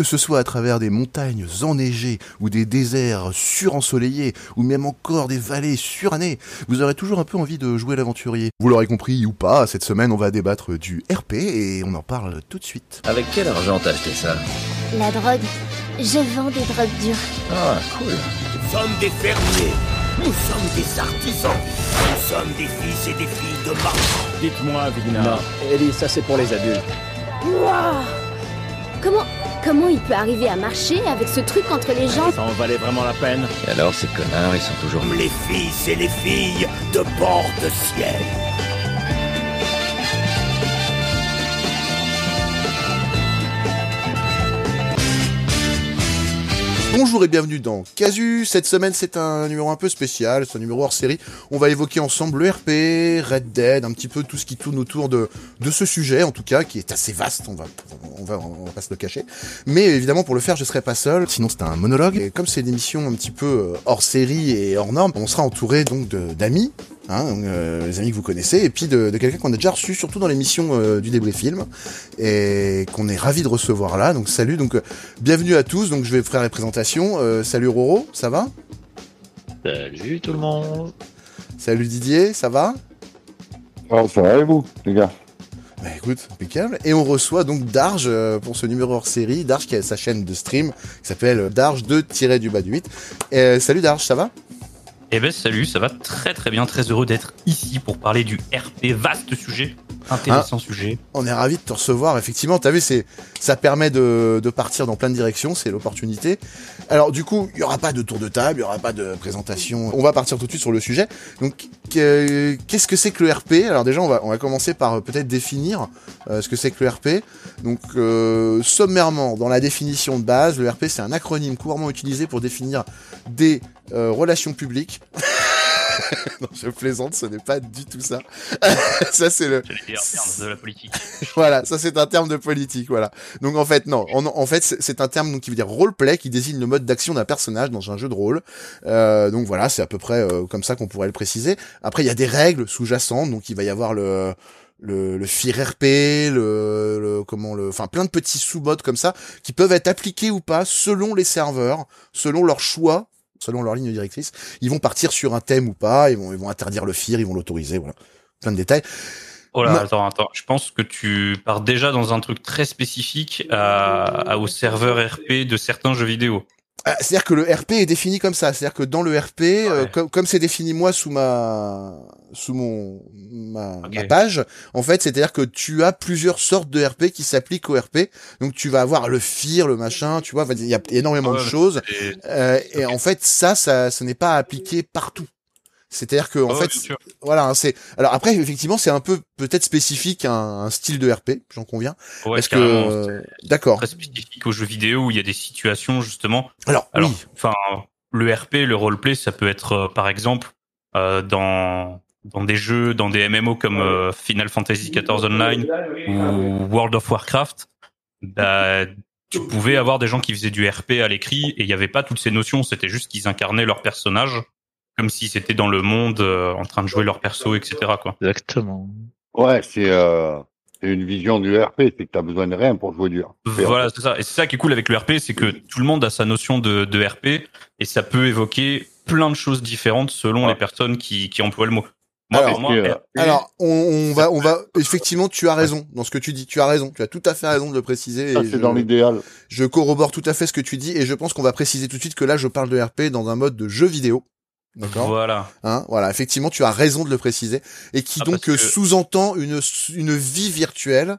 que ce soit à travers des montagnes enneigées ou des déserts surensoleillés ou même encore des vallées surannées, vous aurez toujours un peu envie de jouer l'aventurier. Vous l'aurez compris ou pas, cette semaine on va débattre du RP et on en parle tout de suite. Avec quel argent t'as acheté ça? La drogue. Je vends des drogues dures. Ah, cool. Nous sommes des fermiers. Nous sommes des artisans. Nous sommes des fils et des filles de marchands. Dites-moi, Vigna. Non, Ellie, ça c'est pour les adultes. Waouh Comment comment il peut arriver à marcher avec ce truc entre les jambes Ça en valait vraiment la peine Et alors, ces connards, ils sont toujours... Les fils et les filles de bord de ciel. Bonjour et bienvenue dans Casu. Cette semaine, c'est un numéro un peu spécial, c'est un numéro hors série. On va évoquer ensemble le RP, Red Dead, un petit peu tout ce qui tourne autour de, de ce sujet, en tout cas, qui est assez vaste, on va, on va, on va pas se le cacher. Mais évidemment, pour le faire, je serai pas seul, sinon c'est un monologue. Et comme c'est une émission un petit peu euh, hors série et hors norme, on sera entouré donc d'amis, hein, donc, euh, les amis que vous connaissez, et puis de, de quelqu'un qu'on a déjà reçu, surtout dans l'émission euh, du débrief film, et qu'on est ravi de recevoir là. Donc salut, donc euh, bienvenue à tous. Donc je vais faire les présentations. Euh, salut Roro, ça va? Salut tout le monde Salut Didier, ça va? Oh, ça va et vous, les gars? Bah écoute, impeccable. Et on reçoit donc Darge pour ce numéro hors série. Darge qui a sa chaîne de stream qui s'appelle Darge 2 du bas du 8. Euh, salut Darge, ça va? Eh ben salut, ça va très très bien, très heureux d'être ici pour parler du RP, vaste sujet, intéressant sujet. On est ravi de te recevoir. Effectivement, t'as vu, c'est ça permet de, de partir dans plein de directions, c'est l'opportunité. Alors du coup, il y aura pas de tour de table, il y aura pas de présentation. On va partir tout de suite sur le sujet. Donc, que- qu'est-ce que c'est que le RP Alors déjà, on va on va commencer par euh, peut-être définir euh, ce que c'est que le RP. Donc, euh, sommairement, dans la définition de base, le RP c'est un acronyme couramment utilisé pour définir des euh, relations publiques. non, je plaisante, ce n'est pas du tout ça. ça c'est le merde, de la politique. voilà, ça c'est un terme de politique, voilà. Donc en fait non, en, en fait c'est c'est un terme donc, qui veut dire roleplay, qui désigne le mode d'action d'un personnage dans un jeu de rôle. Euh, donc voilà, c'est à peu près euh, comme ça qu'on pourrait le préciser. Après il y a des règles sous-jacentes, donc il va y avoir le le, le FIR RP, le, le comment le, enfin plein de petits sous-modes comme ça qui peuvent être appliqués ou pas selon les serveurs, selon leur choix, selon leur ligne directrice. Ils vont partir sur un thème ou pas, ils vont ils vont interdire le FIR, ils vont l'autoriser, voilà, plein de détails. Oh là, Ma- attends, attends. Je pense que tu pars déjà dans un truc très spécifique à, à- au serveur RP de certains jeux vidéo. Ah, C'est-à-dire que le RP est défini comme ça. C'est-à-dire que dans le RP, euh, comme c'est défini moi sous ma sous mon ma, page, en fait, c'est-à-dire que tu as plusieurs sortes de RP qui s'appliquent au RP. Donc tu vas avoir le FIR, le machin, tu vois, il y a énormément de choses. Et- Euh, et en fait, ça, ça, ce n'est pas appliqué partout. C'est-à-dire que en Ouais, fait, voilà, hein, c'est. Alors après, effectivement, c'est un peu peut-être spécifique à un, un style de RP, j'en conviens, Ouais, parce que euh, d'accord. très spécifique aux jeux vidéo où il y a des situations justement. Alors, Alors, oui, enfin, le RP, le roleplay, ça peut être euh, par exemple euh, dans dans des jeux, dans des MMO comme euh, Final Fantasy XIV Online ou World of Warcraft. Bah, tu pouvais avoir des gens qui faisaient du RP à l'écrit et il n'y avait pas toutes ces notions. C'était juste qu'ils incarnaient leur personnage comme si c'était dans le monde euh, en train de jouer leur perso, etc. Quoi. Exactement. Ouais, c'est euh, c'est une vision du RP, c'est que t'as besoin de rien pour jouer du RP. Voilà, c'est ça. Et c'est ça qui est cool avec le RP, c'est que tout le monde a sa notion de, de RP et ça peut évoquer plein de choses différentes selon Ouais. les personnes qui, qui emploient le mot. Moi, Alors, moi, euh, Alors, on, on va, on va, effectivement, tu as raison dans ce que tu dis. Tu as raison. Tu as tout à fait raison de le préciser. Ça, et c'est je, dans l'idéal. je corrobore tout à fait ce que tu dis et je pense qu'on va préciser tout de suite que là, je parle de RP dans un mode de jeu vidéo. D'accord. Voilà. Hein, voilà. Effectivement, tu as raison de le préciser et qui Ah, donc euh, que- sous-entend une une vie virtuelle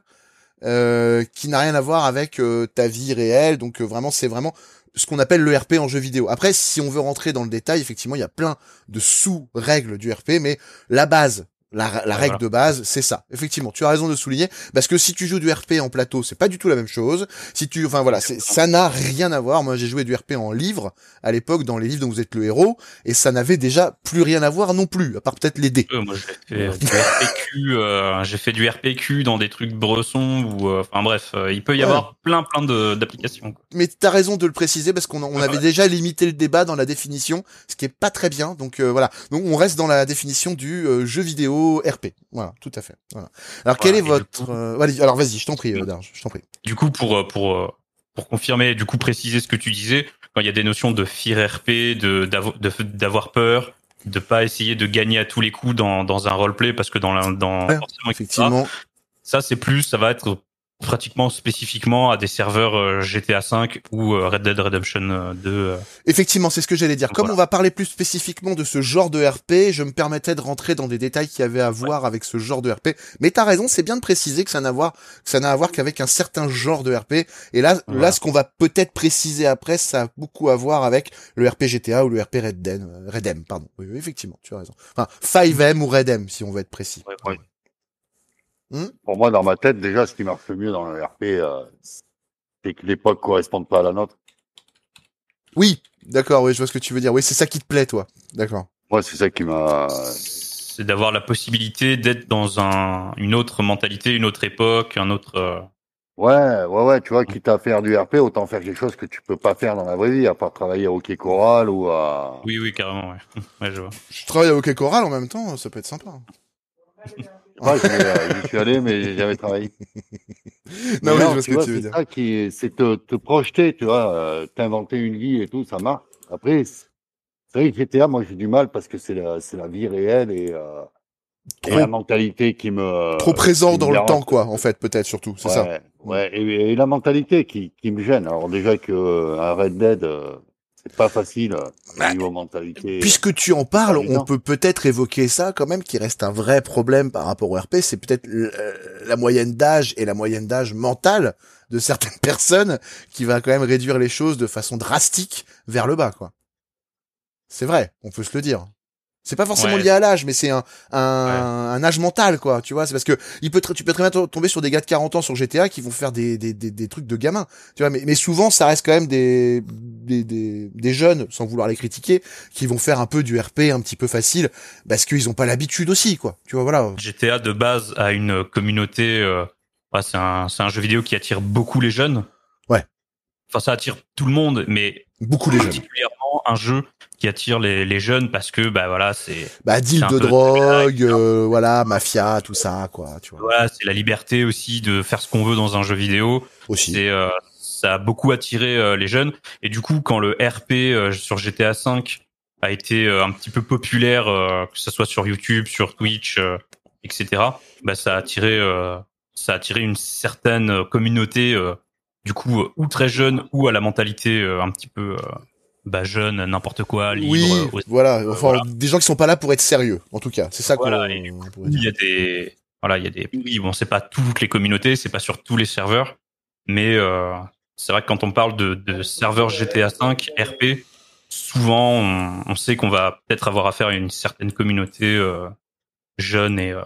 euh, qui n'a rien à voir avec euh, ta vie réelle. Donc euh, vraiment, c'est vraiment ce qu'on appelle le RP en jeu vidéo. Après, si on veut rentrer dans le détail, effectivement, il y a plein de sous-règles du RP, mais la base, la, règle de base, c'est ça. Effectivement, tu as raison de souligner, parce que si tu joues du RP en plateau, c'est pas du tout la même chose. Si tu, enfin voilà, ça n'a rien à voir. Moi, j'ai joué du RP en livre à l'époque, dans les livres dont vous êtes le héros, et ça n'avait déjà plus rien à voir non plus, à part peut-être les dés. Euh, moi, j'ai fait du RPQ, euh, j'ai fait du RPQ dans des trucs bressons ou, euh, enfin bref, euh, il peut y Ouais. avoir plein plein de- d'applications. Mais t'as raison de le préciser parce qu'on on avait déjà limité le débat dans la définition, ce qui est pas très bien. Donc euh, voilà. Donc on reste dans la définition du jeu vidéo RP. Voilà, tout à fait. Voilà. Alors quel Voilà, est et du votre coup- euh, allez, alors vas-y, je t'en prie, euh, Darge, je t'en prie. Du coup, pour euh, pour pour confirmer, du coup préciser ce que tu disais, quand il y a des notions de fear RP, de d'avo- de- d'avoir peur, de pas essayer de gagner à tous les coups dans, dans un roleplay parce que dans la, dans Ouais, forcément, etc. Effectivement. ça c'est plus, ça va être pratiquement spécifiquement à des serveurs euh, GTA 5 ou euh, Red Dead Redemption euh, 2. euh. Effectivement, c'est ce que j'allais dire. Comme Voilà. on va parler plus spécifiquement de ce genre de RP, je me permettais de rentrer dans des détails qui avaient à voir avec ce genre de RP. Mais t'as raison, c'est bien de préciser que ça n'a à voir, que ça n'a à voir qu'avec un certain genre de RP. Et là, là, ce qu'on va peut-être préciser après, ça a beaucoup à voir avec le RP GTA ou le RP Red Dead, Redem, pardon. Oui, effectivement, tu as raison. Enfin, 5M ou Redem, si on veut être précis. Ouais. Hmm? Pour moi, dans ma tête, déjà, ce qui marche le mieux dans le RP, euh, c'est que l'époque corresponde pas à la nôtre. Oui, d'accord, oui, je vois ce que tu veux dire. Oui, c'est ça qui te plaît, toi. D'accord. Moi, c'est ça qui m'a. C'est d'avoir la possibilité d'être dans un, une autre mentalité, une autre époque, un autre. euh, Ouais, ouais, ouais, tu vois, quitte à faire du RP, autant faire quelque chose que tu peux pas faire dans la vraie vie, à part travailler au hockey choral ou à. Oui, oui, carrément. Ouais, ouais je vois. Je travaille à Hockey Choral en même temps, ça peut être sympa. Ouais, j'y euh, j'y suis allé, mais j'ai jamais travaillé. Non, Mais oui, je vois ce que vois, tu veux c'est dire. ça qui, c'est te, te projeter, tu vois, euh, t'inventer une vie et tout, ça marche. Après, c'est vrai que GTA, moi, j'ai du mal parce que c'est la, c'est la vie réelle et, euh, et la mentalité qui me. Trop présent dans le temps, quoi, en fait, peut-être surtout, c'est ouais, ça. Ouais, et, et la mentalité qui, qui me gêne. Alors déjà que euh, un Red Dead, euh, c'est pas facile Bah, au niveau mentalité. Puisque tu en parles, on peut peut-être évoquer ça quand même, qui reste un vrai problème par rapport au RP, c'est peut-être euh, la moyenne d'âge et la moyenne d'âge mentale de certaines personnes qui va quand même réduire les choses de façon drastique vers le bas, quoi. C'est vrai, on peut se le dire. C'est pas forcément Ouais. lié à l'âge, mais c'est un, un, un âge mental, quoi. Tu vois, c'est parce que il peut, tu peux très bien to- tomber sur des gars de 40 ans sur GTA qui vont faire des, des, des, des trucs de gamins. Tu vois, mais, mais souvent, ça reste quand même des, des, des, des jeunes, sans vouloir les critiquer, qui vont faire un peu du RP un petit peu facile, parce qu'ils ont pas l'habitude aussi, quoi. Tu vois, voilà. GTA de base a une communauté. euh, ouais, c'est un, c'est un jeu vidéo qui attire beaucoup les jeunes. Ouais. Enfin, ça attire tout le monde, mais Beaucoup les jeunes. particulièrement un jeu qui attire les, les jeunes parce que bah voilà, c'est Bah, deal de drogue, euh, voilà, mafia, tout ça, quoi. Tu vois. voilà, c'est la liberté aussi de faire ce qu'on veut dans un jeu vidéo. Aussi. C'est euh, ça a beaucoup attiré euh, les jeunes et du coup quand le RP euh, sur GTA 5 a été euh, un petit peu populaire, que ce soit sur YouTube, sur Twitch, euh, etc. Bah ça a attiré euh, ça a attiré une certaine communauté euh, du coup euh, ou très jeune ou à la mentalité euh, un petit peu euh, bah jeune n'importe quoi libre. oui, voilà. Enfin, voilà. des gens qui sont pas là pour être sérieux, en tout cas. C'est ça qu'on Voilà, il y a des voilà il y a des oui bon c'est pas toutes les communautés c'est pas sur tous les serveurs mais euh, c'est vrai que quand on parle de, de serveurs GTA 5 RP souvent on, on sait qu'on va peut-être avoir affaire à une certaine communauté euh, jeune et euh,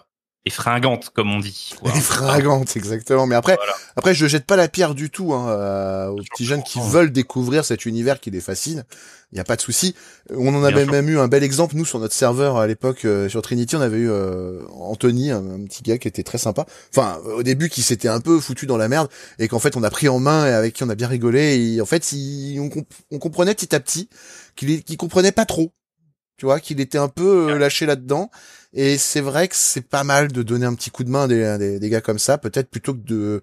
et fringante comme on dit quoi. Et fringante, exactement. Mais après, Voilà. après, je jette pas la pierre du tout hein, euh, aux petits jeunes qui veulent découvrir cet univers qui les fascine. Il y a pas de souci. On en Bien sûr. même eu un bel exemple nous sur notre serveur à l'époque euh, sur Trinity. On avait eu euh, Anthony, un, un petit gars qui était très sympa. Enfin, au début, qui s'était un peu foutu dans la merde et qu'en fait on a pris en main et avec qui on a bien rigolé. Et en fait, il- on, comp- on comprenait petit à petit qu'il qu'il comprenait pas trop. Tu vois, qu'il était un peu euh, lâché là-dedans. Et c'est vrai que c'est pas mal de donner un petit coup de main à des, à des, des gars comme ça, peut-être plutôt que de,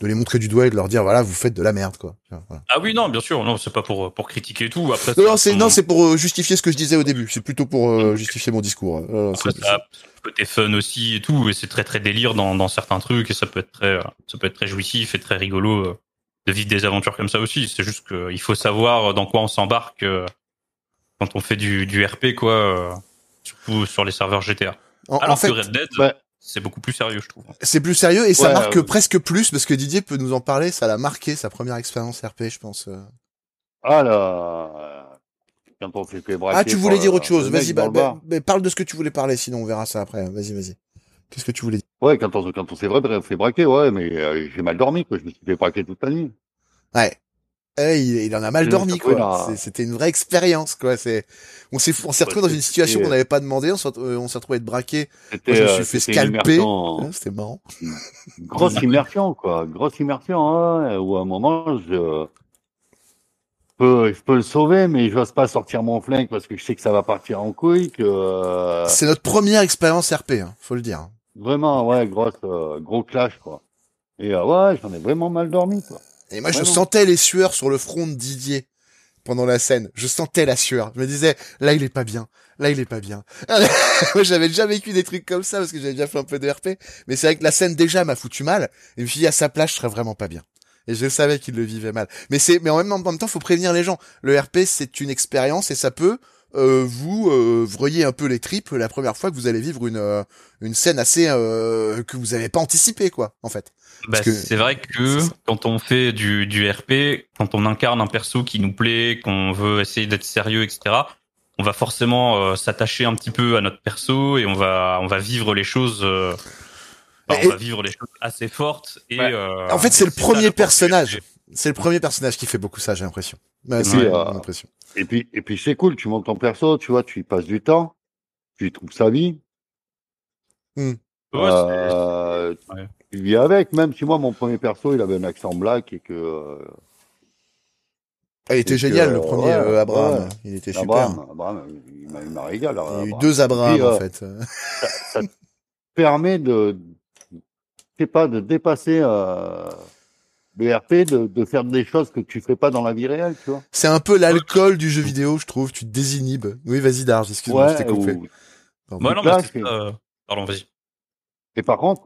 de les montrer du doigt et de leur dire voilà, vous faites de la merde, quoi. Voilà. Ah oui non bien sûr non c'est pas pour pour critiquer tout après Non, c'est on- non, c'est pour euh, justifier ce que je disais au début. C'est plutôt pour euh, justifier mon discours. Euh, Après, ça ce côté fun aussi et tout, et c'est très très délire dans, dans certains trucs, et ça peut être très, euh, ça peut être très jouissif et très rigolo euh, de vivre des aventures comme ça aussi. C'est juste qu'il faut savoir dans quoi on s'embarque euh, quand on fait du, du RP, quoi, euh, sur les serveurs GTA. en, Alors en fait, que Red Dead, Ouais. c'est beaucoup plus sérieux, je trouve. c'est plus sérieux et ça marque euh, presque plus parce que Didier peut nous en parler. Ça l'a marqué sa première expérience RP, je pense. euh. Ah là, euh, quand on s'est fait braquer Ah, tu voulais dire autre chose. Vas-y, bah, bah, bah, parle de ce que tu voulais parler. Sinon, on verra ça après. Vas-y, vas-y. Qu'est-ce que tu voulais dire? Ouais, quand on, quand on s'est vrai fait braquer, ouais, mais euh, j'ai mal dormi, quoi. Je me suis fait braquer toute la nuit. Ouais. Eh, il, il en a mal Je dormi, retrouvé quoi. C'était une vraie expérience, quoi. C'est, on s'est, on s'est retrouvé dans une situation qu'on n'avait pas demandé. On s'est, euh, on s'est retrouvé être braqué. C'était, Moi, je me euh, suis fait scalper. Hein, C'était marrant. grosse immersion, quoi. Grosse immersion, hein, où à un moment, je peux, je peux le sauver, mais j'ose pas sortir mon flingue parce que je sais que ça va partir en couille, que, euh, C'est notre première expérience RP, hein, faut le dire. vraiment, ouais, grosse, euh, gros clash, quoi. Et, euh, ouais, j'en ai vraiment mal dormi, quoi. Et moi, je sentais les sueurs sur le front de Didier pendant la scène. Je sentais la sueur. Je me disais, là, il est pas bien. Là, il est pas bien. moi, j'avais déjà vécu des trucs comme ça parce que j'avais déjà fait un peu de RP. Mais c'est vrai que la scène déjà m'a foutu mal. Et je me suis dit, à sa place, je serais vraiment pas bien. Et je savais qu'il le vivait mal. Mais c'est, mais en même, en même temps, faut prévenir les gens. Le RP, c'est une expérience et ça peut, euh, vous, euh, vriller un peu les tripes la première fois que vous allez vivre une, euh, une scène assez, euh, que vous avez pas anticipé, quoi, en fait. Bah, c'est vrai que quand on fait du, du RP, quand on incarne un perso qui nous plaît, qu'on veut essayer d'être sérieux, etc., on va forcément euh, s'attacher un petit peu à notre perso et on va on va vivre les choses. euh, Et- on va vivre les choses assez fortes et. Ouais. euh, En fait, c'est le premier personnage. C'est le premier personnage qui fait beaucoup ça, j'ai l'impression. Bah, c'est Ouais. mon impression. Et puis, et puis c'est cool, tu montes ton perso, tu vois, tu y passes du temps, tu y trouves sa vie, Ouais, c'est- euh, Ouais. Tu vis avec, même si moi, mon premier perso, il avait un accent black et que, euh, Ah, il était génial, euh, le premier, ouais, euh, Abraham. ouais. Il était super. Abraham, Abraham, il m'a- régalé. Il y a eu deux Abraham, Et, en euh, fait. ça, ça te permet de, je sais pas, de dépasser, euh, le RP, de, de faire des choses que tu fais pas dans la vie réelle, tu vois. C'est un peu l'alcool du jeu vidéo, je trouve. Tu te désinhibes. Oui, vas-y, Darge, excuse-moi, je t'ai coupé. ou- Pardon. Non, là, mais euh, Pardon, vas-y. Et par contre,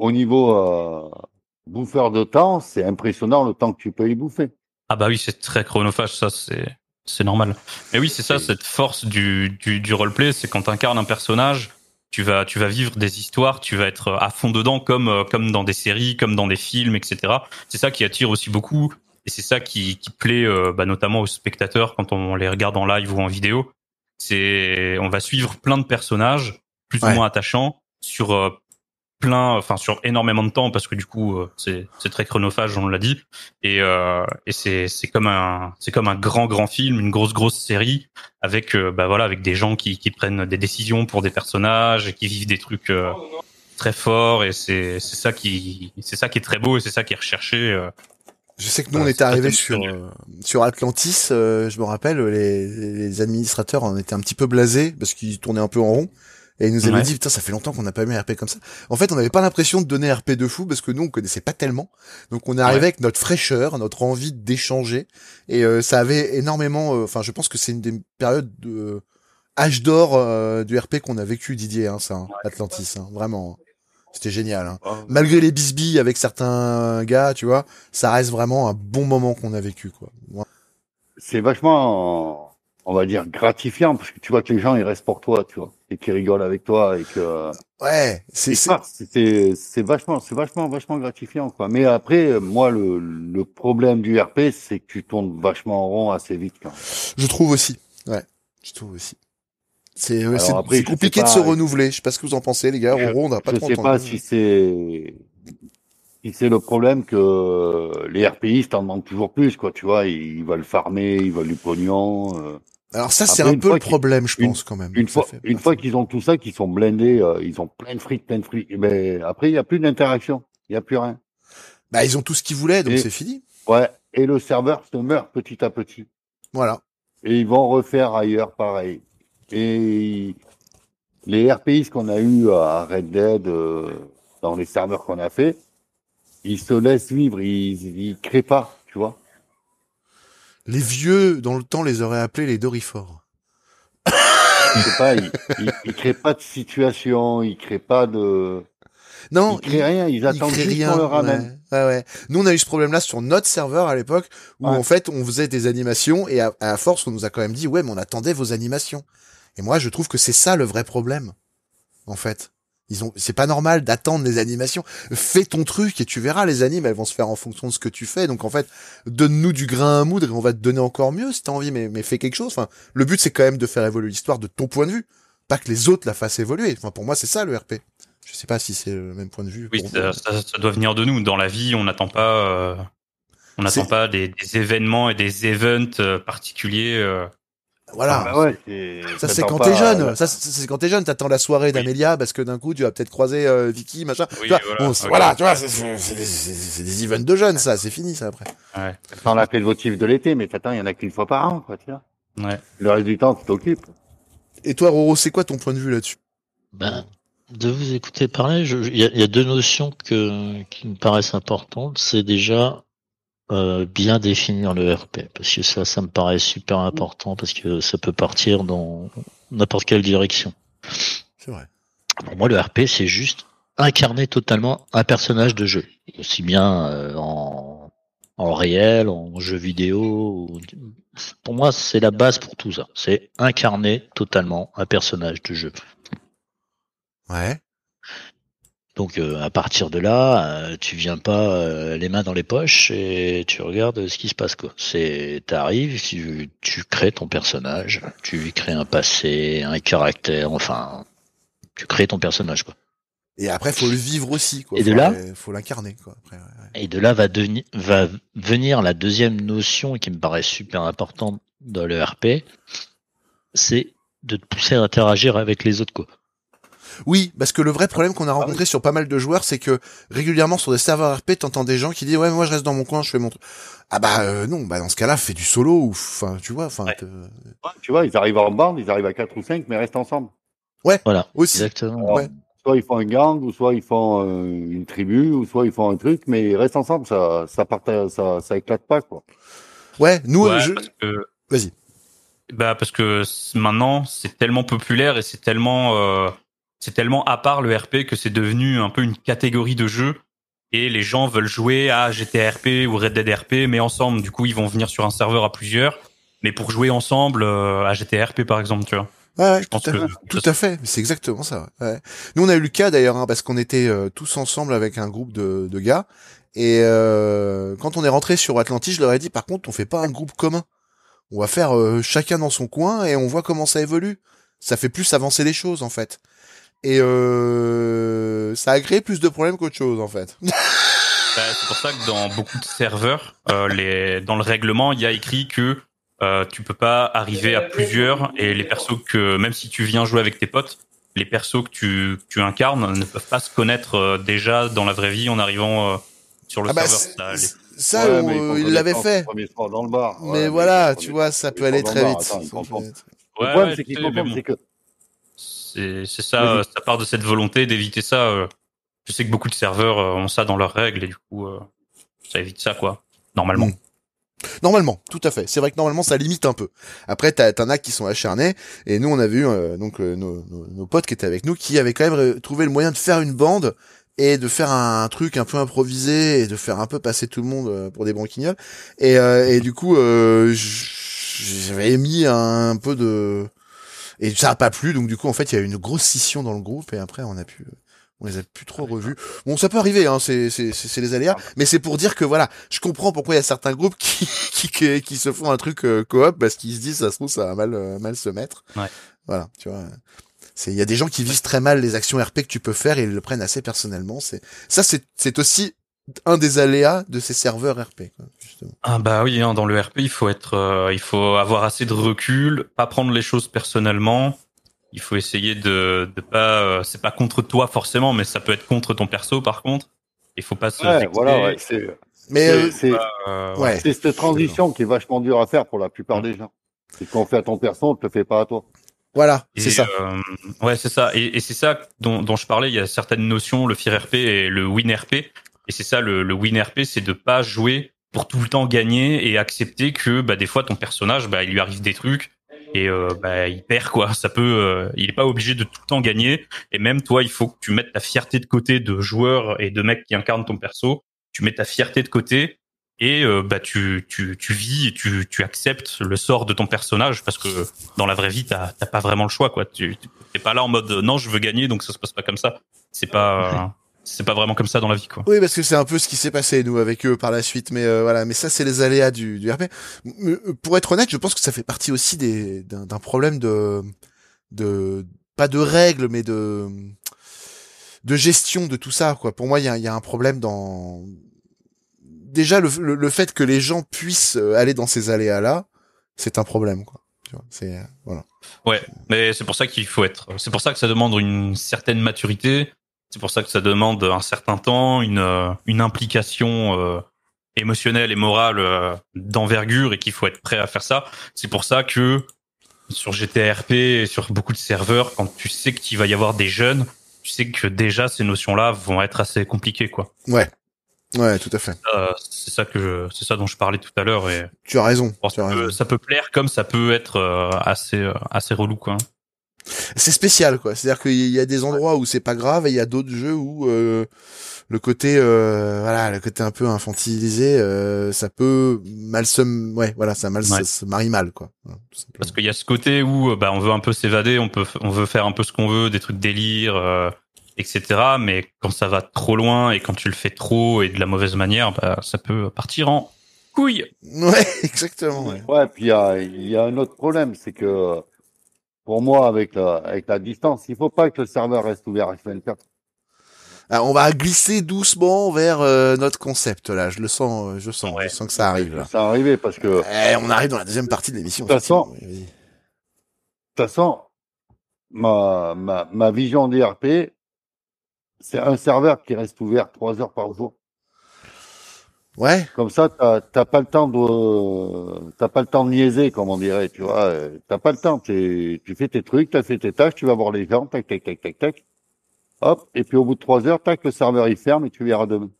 au niveau euh, bouffeur de temps, c'est impressionnant le temps que tu peux y bouffer. Ah bah oui, c'est très chronophage, ça c'est c'est normal. Mais oui, c'est ça, Et- cette force du du, du roleplay, c'est quand tu incarnes un personnage, tu vas tu vas vivre des histoires, tu vas être à fond dedans comme euh, comme dans des séries, comme dans des films, etc. C'est ça qui attire aussi beaucoup et c'est ça qui qui plaît euh, bah, notamment aux spectateurs quand on les regarde en live ou en vidéo. C'est on va suivre plein de personnages plus Ouais. ou moins attachants sur euh, plein, enfin sur énormément de temps parce que du coup euh, c'est c'est très chronophage, on l'a dit et, euh, et c'est c'est comme un c'est comme un grand grand film, une grosse grosse série avec euh, bah voilà avec des gens qui qui prennent des décisions pour des personnages et qui vivent des trucs euh, très forts et c'est c'est ça qui c'est ça qui est très beau et c'est ça qui est recherché. euh. Je sais que nous, on était tellement sur, euh, sur Atlantis, euh, je me rappelle, les, les administrateurs en étaient un petit peu blasés parce qu'ils tournaient un peu en rond. Et ils nous avaient Ouais. dit, putain, ça fait longtemps qu'on n'a pas eu un RP comme ça. En fait, on n'avait pas l'impression de donner RP de fou parce que nous, on connaissait pas tellement. Donc, on est arrivé Ouais. avec notre fraîcheur, notre envie d'échanger. Et euh, ça avait énormément... euh, Enfin, je pense que c'est une des périodes de euh, âge d'or euh, du RP qu'on a vécu, Didier, hein, ça, hein, Atlantis. hein, vraiment. C'était génial. Hein. Malgré les bisbilles avec certains gars, tu vois, ça reste vraiment un bon moment qu'on a vécu, quoi. C'est vachement, on va dire, gratifiant parce que tu vois que les gens ils restent pour toi, tu vois, et qu'ils rigolent avec toi et que Ouais, c'est, c'est, ça, c'est c'est vachement, c'est vachement, vachement gratifiant, quoi. Mais après, euh, moi, le, le problème du RP, c'est que tu tournes vachement en rond assez vite, quand je trouve aussi. Ouais, je trouve aussi. C'est, euh, compliqué de se pas, renouveler. Je sais pas ce que vous en pensez, les gars. Je- on n'a pas Je sais pas si c'est, c'est le problème que les RPistes en demandent toujours plus, quoi. Tu vois, ils veulent farmer, ils veulent du pognon. euh. Alors ça, c'est un peu le problème, je une- pense, quand même. Une fois, fait une fois qu'ils ont tout ça, qu'ils sont blindés, euh, ils ont plein de fric, plein de fric. Mais après, il y a plus d'interaction. Il y a plus rien. Bah, ils ont tout ce qu'ils voulaient, donc Et- c'est fini. Ouais. Et le serveur se meurt petit à petit. Voilà. Et ils vont refaire ailleurs pareil. Et les RPIs qu'on a eu à Red Dead, euh, dans les serveurs qu'on a fait, ils se laissent vivre, ils, ils créent pas, tu vois. Les vieux, dans le temps, les auraient appelés les Dorifors. Je sais pas, ils, ils, ils créent pas de situation, ils créent pas de, Non, ils créent rien, ils attendent juste rien. qu'on leur. Ouais, ouais, ouais. Nous, on a eu ce problème-là sur notre serveur à l'époque, où en fait, on faisait des animations et à, à force, on nous a quand même dit, ouais, mais on attendait vos animations. Et moi, je trouve que c'est ça le vrai problème, en fait. Ils ont, c'est pas normal d'attendre les animations. Fais ton truc et tu verras, les animes, elles vont se faire en fonction de ce que tu fais. Donc en fait, donne-nous du grain à moudre et on va te donner encore mieux si t'as envie, mais, mais fais quelque chose. Enfin, le but, c'est quand même de faire évoluer l'histoire de ton point de vue. Pas que les autres la fassent évoluer. Enfin, pour moi, c'est ça, le RP. Je sais pas si c'est le même point de vue. Oui, ça, ça, ça doit venir de nous. Dans la vie, on n'attend pas, euh, on n'attend pas des, des événements et des events euh, particuliers. euh. Voilà. Ah bah ouais, c'est- Ça c'est quand t'es jeune. à- Ça c'est quand t'es jeune. T'attends la soirée Oui. d'Amélia parce que d'un coup tu vas peut-être croiser euh, Vicky machin. Oui, tu vois, voilà, bon, voilà, tu vois, c'est- des, des events de jeunes ça. C'est fini ça après. Ouais, T'attends la clé votive de l'été, mais t'attends, il y en a qu'une fois par an, quoi, tu vois. ouais. Le reste du temps, tu t'occupes. Et toi Roro, c'est quoi ton point de vue là-dessus? Ben, de vous écouter parler, je- il y, a- il y a deux notions que, qui me paraissent importantes. C'est déjà euh, bien définir le RP parce que ça, ça me paraît super important parce que ça peut partir dans n'importe quelle direction. C'est vrai. Pour moi, le RP, c'est juste incarner totalement un personnage de jeu, aussi bien euh, en, en réel, en jeu vidéo. ou- Pour moi, c'est la base pour tout ça. C'est incarner totalement un personnage de jeu. Ouais. Donc euh, à partir de là, euh, tu viens pas euh, les mains dans les poches et tu regardes ce qui se passe quoi. C'est t'arrives, tu, tu crées ton personnage, tu lui crées un passé, un caractère, enfin tu crées ton personnage quoi. Et après, faut le vivre aussi, quoi. Et de Faut- là Faut l'incarner, quoi. Après, ouais, ouais. Et de là va devenir va venir la deuxième notion qui me paraît super importante dans le RP, c'est de te pousser à interagir avec les autres quoi. Oui, parce que le vrai problème qu'on a rencontré sur pas mal de joueurs, c'est que régulièrement sur des serveurs RP, t'entends des gens qui disent ouais, moi je reste dans mon coin, je fais mon truc. Ah bah euh, non, bah dans ce cas-là, fais du solo ou enfin, tu vois, enfin Ouais. Ouais, Tu vois, ils arrivent en bande, ils arrivent à 4 ou 5, mais restent ensemble. Voilà, aussi. exactement. Alors, Ouais. Soit ils font un gang, ou soit ils font euh, une tribu, ou soit ils font un truc, mais ils restent ensemble, ça, ça, partage, ça, ça éclate pas, quoi. Ouais, nous, Ouais, je- parce que vas-y. Bah parce que maintenant c'est tellement populaire et c'est tellement euh, c'est tellement à part le RP que c'est devenu un peu une catégorie de jeu et les gens veulent jouer à GTA RP ou Red Dead RP mais ensemble du coup ils vont venir sur un serveur à plusieurs mais pour jouer ensemble euh, à GTA RP par exemple tu vois. Ouais, ouais, Je pense tout, à, que tout à fait. C'est exactement ça. Ouais. Nous, on a eu le cas d'ailleurs, hein, parce qu'on était euh, tous ensemble avec un groupe de, de gars. Et euh, quand on est rentré sur Atlantis, je leur ai dit, par contre, on fait pas un groupe commun. On va faire euh, chacun dans son coin et on voit comment ça évolue. Ça fait plus avancer les choses, en fait. Et euh, ça a créé plus de problèmes qu'autre chose, en fait. Bah, c'est pour ça que dans beaucoup de serveurs, euh, les, dans le règlement, il y a écrit que euh, tu peux pas arriver à plusieurs et les persos que même si tu viens jouer avec tes potes, les persos que tu, que tu incarnes ne peuvent pas se connaître euh, déjà dans la vraie vie en arrivant euh, sur le Ah bah, serveur. c'est- Ça, les- ça, Ouais, on- mais ils font il l'avait fait. Premier soir dans le bar. mais Ouais, voilà, tu vois, ça peut aller très vite. Le problème, c'est que C'est ça, ça part de cette volonté d'éviter ça. euh. Je sais que beaucoup de serveurs euh, ont ça dans leurs règles et du coup, euh, ça évite ça, quoi. Normalement. Mm. Normalement, tout à fait. C'est vrai que normalement ça limite un peu. Après, t'as- t'en as qui sont acharnés, et nous on a vu euh, donc euh, nos, nos- nos potes qui étaient avec nous, qui avaient quand même trouvé le moyen de faire une bande et de faire un, truc un peu improvisé et de faire un peu passer tout le monde euh, pour des branquignoles. Et, euh, et du coup, euh, j'avais mis un peu de et ça a pas plu, donc du coup en fait il y a eu une grosse scission dans le groupe et après on a pu on les a plus trop revus. Bon, ça peut arriver, hein, c'est c'est les aléas, mais c'est pour dire que voilà, je comprends pourquoi il y a certains groupes qui qui qui, qui se font un truc euh, coop parce qu'ils se disent ça se trouve ça va mal euh, mal se mettre. Ouais. Voilà, tu vois. C'est il y a des gens qui visent très mal les actions RP que tu peux faire et ils le prennent assez personnellement, c'est ça c'est c'est aussi un des aléas de ces serveurs RP justement. Ah bah oui, hein, dans le RP, il faut être, euh, il faut avoir assez de recul, pas prendre les choses personnellement. Il faut essayer de, de pas, euh, c'est pas contre toi forcément, mais ça peut être contre ton perso par contre. Il faut pas se ouais, voilà, ouais, c'est Mais c'est- euh, c'est ouais. c'est cette transition qui est vachement dure à faire pour la plupart des gens. C'est qu'on fait à ton perso, on te le fait pas à toi. Voilà, Et, c'est ça. euh, ouais, c'est ça. Et, et c'est ça dont, dont je parlais. Il y a certaines notions, le Fear RP et le Win RP. Et c'est ça, le, le Win RP, c'est de pas jouer pour tout le temps gagner et accepter que bah, des fois ton personnage, bah, il lui arrive des trucs et euh, bah, il perd quoi. Ça peut, euh, il est pas obligé de tout le temps gagner. Et même toi, il faut que tu mettes ta fierté de côté de joueur et de mec qui incarne ton perso. Tu mets ta fierté de côté et euh, bah tu tu tu vis et tu tu acceptes le sort de ton personnage parce que dans la vraie vie t'as pas vraiment le choix quoi tu t'es pas là en mode non je veux gagner donc ça se passe pas comme ça c'est pas c'est pas vraiment comme ça dans la vie quoi Oui, parce que c'est un peu ce qui s'est passé nous avec eux par la suite, mais euh, voilà. Mais ça, c'est les aléas du, du RP. Euh, Pour être honnête, je pense que ça fait partie aussi des d'un problème de de pas de règles, mais de de gestion de tout ça. Quoi. Pour moi, il y a, y a un problème dans déjà le, le, le fait que les gens puissent euh, aller dans ces aléas là, c'est un problème. Quoi. Tu vois, c'est euh, voilà. ouais mais c'est pour ça qu'il faut être c'est pour ça que ça demande une certaine maturité c'est pour ça que ça demande un certain temps une euh, une implication euh, émotionnelle et morale euh, d'envergure et qu'il faut être prêt à faire ça c'est pour ça que sur GTRP et sur beaucoup de serveurs, quand tu sais qu'il va y avoir des jeunes, tu sais que déjà ces notions-là vont être assez compliquées, quoi. Ouais. Ouais, tout à fait. Euh, c'est ça que je, c'est ça dont je parlais tout à l'heure et Tu as raison. Tu as raison. ça peut plaire comme ça peut être euh, assez assez relou quoi. C'est spécial, quoi. C'est-à-dire qu'il y a des endroits où c'est pas grave et il y a d'autres jeux où euh, le côté, euh, voilà, le côté un peu infantilisé, euh, ça peut mal se, ouais, voilà, ça mal Ouais. ça se marie mal, quoi. Parce qu'il y a ce côté où euh, bah, on veut un peu s'évader, on peut, on veut faire un peu ce qu'on veut, des trucs délire, euh, etc. Mais quand ça va trop loin et quand tu le fais trop et de la mauvaise manière, bah, ça peut partir en couille. Ouais, exactement. Ouais. Ouais, puis il y a, il y a un autre problème, c'est que pour moi, avec la, avec la distance, il faut pas que le serveur reste ouvert à F24. Ah, on va glisser doucement vers euh, notre concept là. Je le sens, euh, je sens, Ouais. je sens que ça arrive là. Ça arrivé parce que, Eh, on arrive dans la deuxième partie de l'émission. De toute façon-. Oui, toute façon, ma, ma, ma vision d'ERP, c'est un serveur qui reste ouvert trois heures par jour. Ouais, Comme ça, t'as t'as pas le temps de, t'as pas le temps de niaiser, comme on dirait, tu vois. T'as pas le temps. Tu fais tes trucs, t'as fait tes tâches, tu vas voir les gens, tac, tac, tac, tac, tac. Hop, et puis au bout de trois heures, tac, le serveur il ferme et tu verras demain.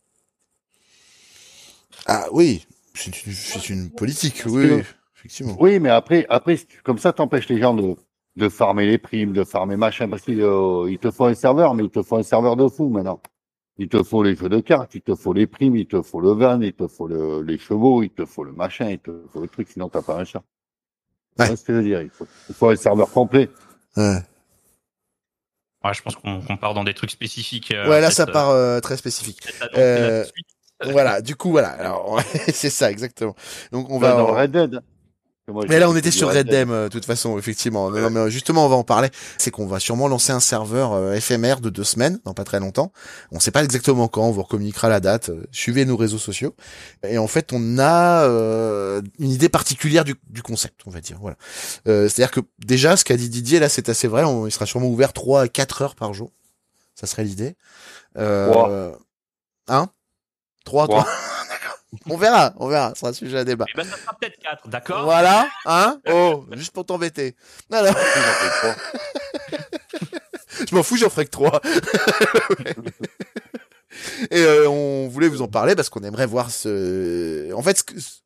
ah oui, c'est une, c'est une politique, oui, effectivement. Oui, mais après, après, comme ça, t'empêches les gens de, de farmer les primes, de farmer machin, parce qu'ils euh, ils te font un serveur, mais il te faut un serveur de fou maintenant. Il te faut les jeux de cartes, il te faut les primes, il te faut le van, il te faut le, les chevaux, il te faut le machin, il te faut le truc, sinon t'as pas un chat. Ouais. Tu vois ce que je veux dire il faut, il faut un serveur complet. Ouais. Ouais, je pense qu'on part dans des trucs spécifiques. euh, ouais, là ça euh, part euh, très spécifique. Euh, voilà, du coup voilà. Alors c'est ça exactement. Donc on va dans Red Dead. Moi, Mais là, on était sur Red Dead, euh, de toute façon, effectivement. Non, non, mais justement, on va en parler. C'est qu'on va sûrement lancer un serveur euh, éphémère de deux semaines, dans pas très longtemps. On sait pas exactement quand, on vous recommuniquera la date. Euh, Suivez nos réseaux sociaux. Et en fait, on a euh, une idée particulière du, du concept, on va dire. Voilà. Euh, C'est-à-dire que déjà, ce qu'a dit Didier, là, c'est assez vrai. On, il sera sûrement ouvert 3 à 4 heures par jour. Ça serait l'idée. Euh, Trois. Hein? 3, Trois? 3. On verra, on verra. Ce sera un sujet à débat. Eh ben, ça sera peut-être 4, d'accord? Voilà, hein? Oh, juste pour t'embêter. Trois. je m'en fous, j'en ferai que trois. Et euh, on voulait vous en parler parce qu'on aimerait voir ce. En fait,